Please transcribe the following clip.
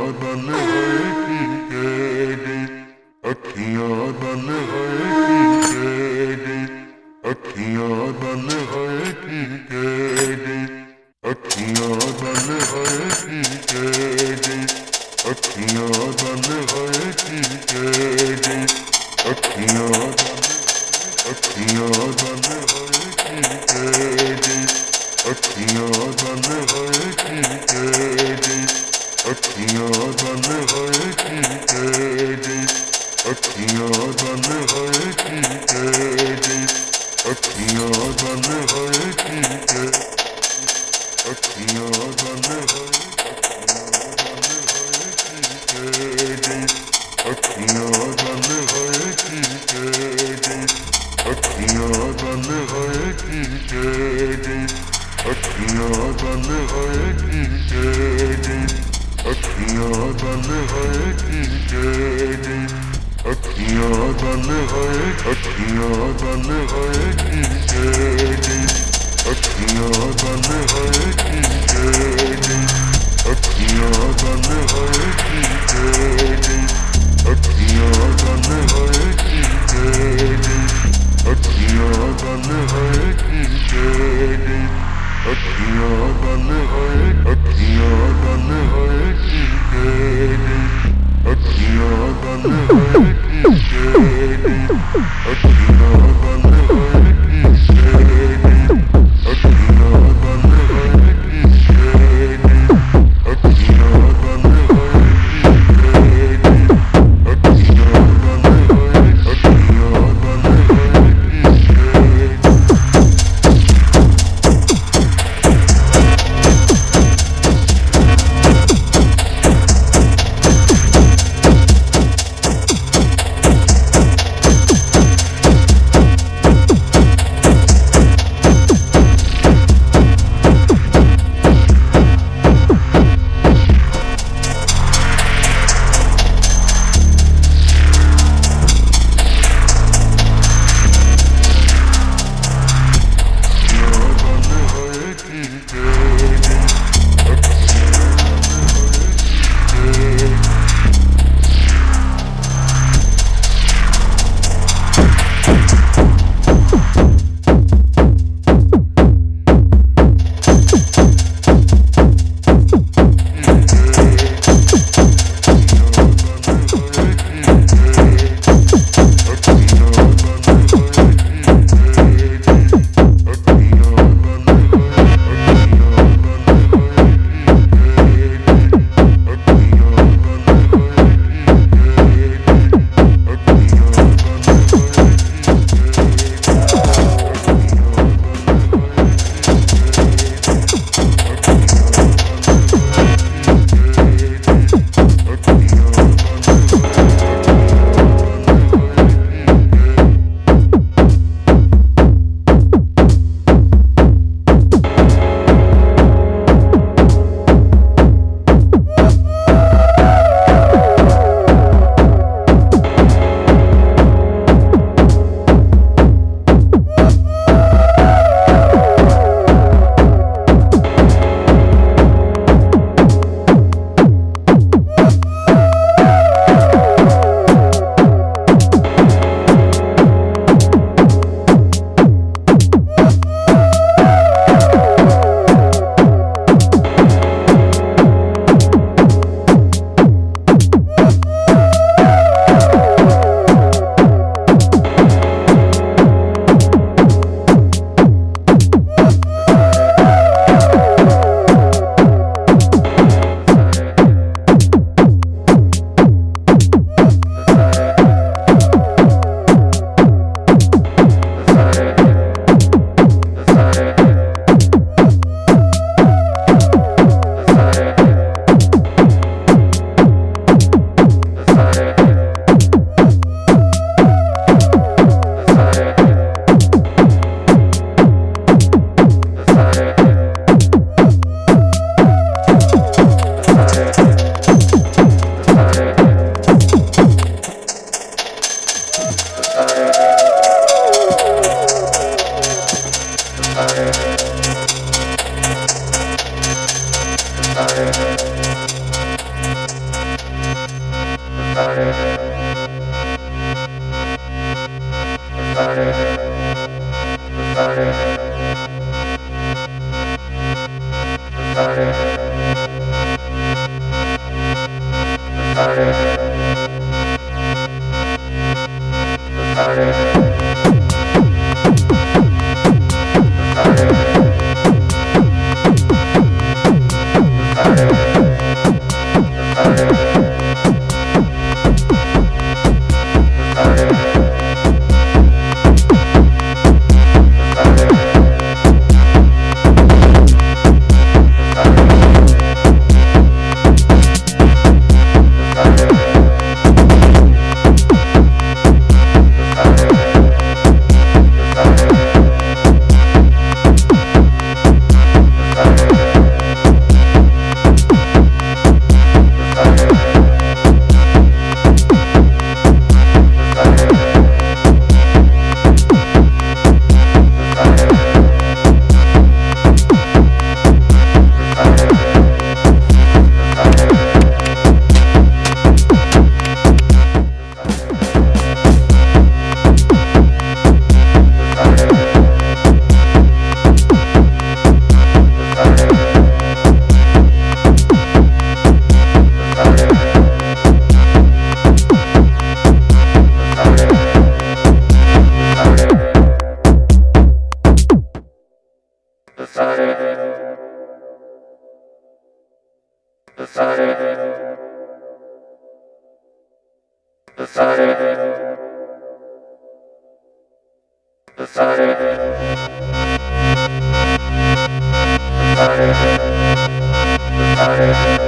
ਅੱਖੀਆਂ ਦਲ ਹੈ ਕੀ ਕਹਿ ਗਈ ਅੱਖੀਆਂ ਦਲ ਹੈ ਕੀ ਕਹਿ ਗਈ ਅੱਖੀਆਂ ਦਲ ਹੈ ਕੀ ਕਹਿ ਗਈ ਅੱਖੀਆਂ ਦਲ ਹੈ ਕੀ ਕਹਿ ਗਈ ਅੱਖੀਆਂ ਦਲ ਹੈ ਕੀ ਕਹਿ ਗਈ ਅੱਖੀਆਂ ਦਲ ਅੱਖੀਆਂ ਦਲ ਹੈ ਕੀ ਕਹਿ ਗਈ ਅੱਖੀਆਂ ਦਲ ਹੈ ਕੀ ਕਹਿ ਗਈ अखियाँ बन है कि ਅੱਖੀਆਂ ਦਲ ਹੈ ਅੱਖੀਆਂ ਦਲ ਹੈ ਕੀ ਕਹਿ ਗਈ ਅੱਖੀਆਂ ਦਲ ਹੈ ਕੀ ਕਹਿ ਗਈ ਅੱਖੀਆਂ ਦਲ ਹੈ ਕੀ ਕਹਿ ਗਈ ਅੱਖੀਆਂ Sorry. Thank you. The side. The side. The side.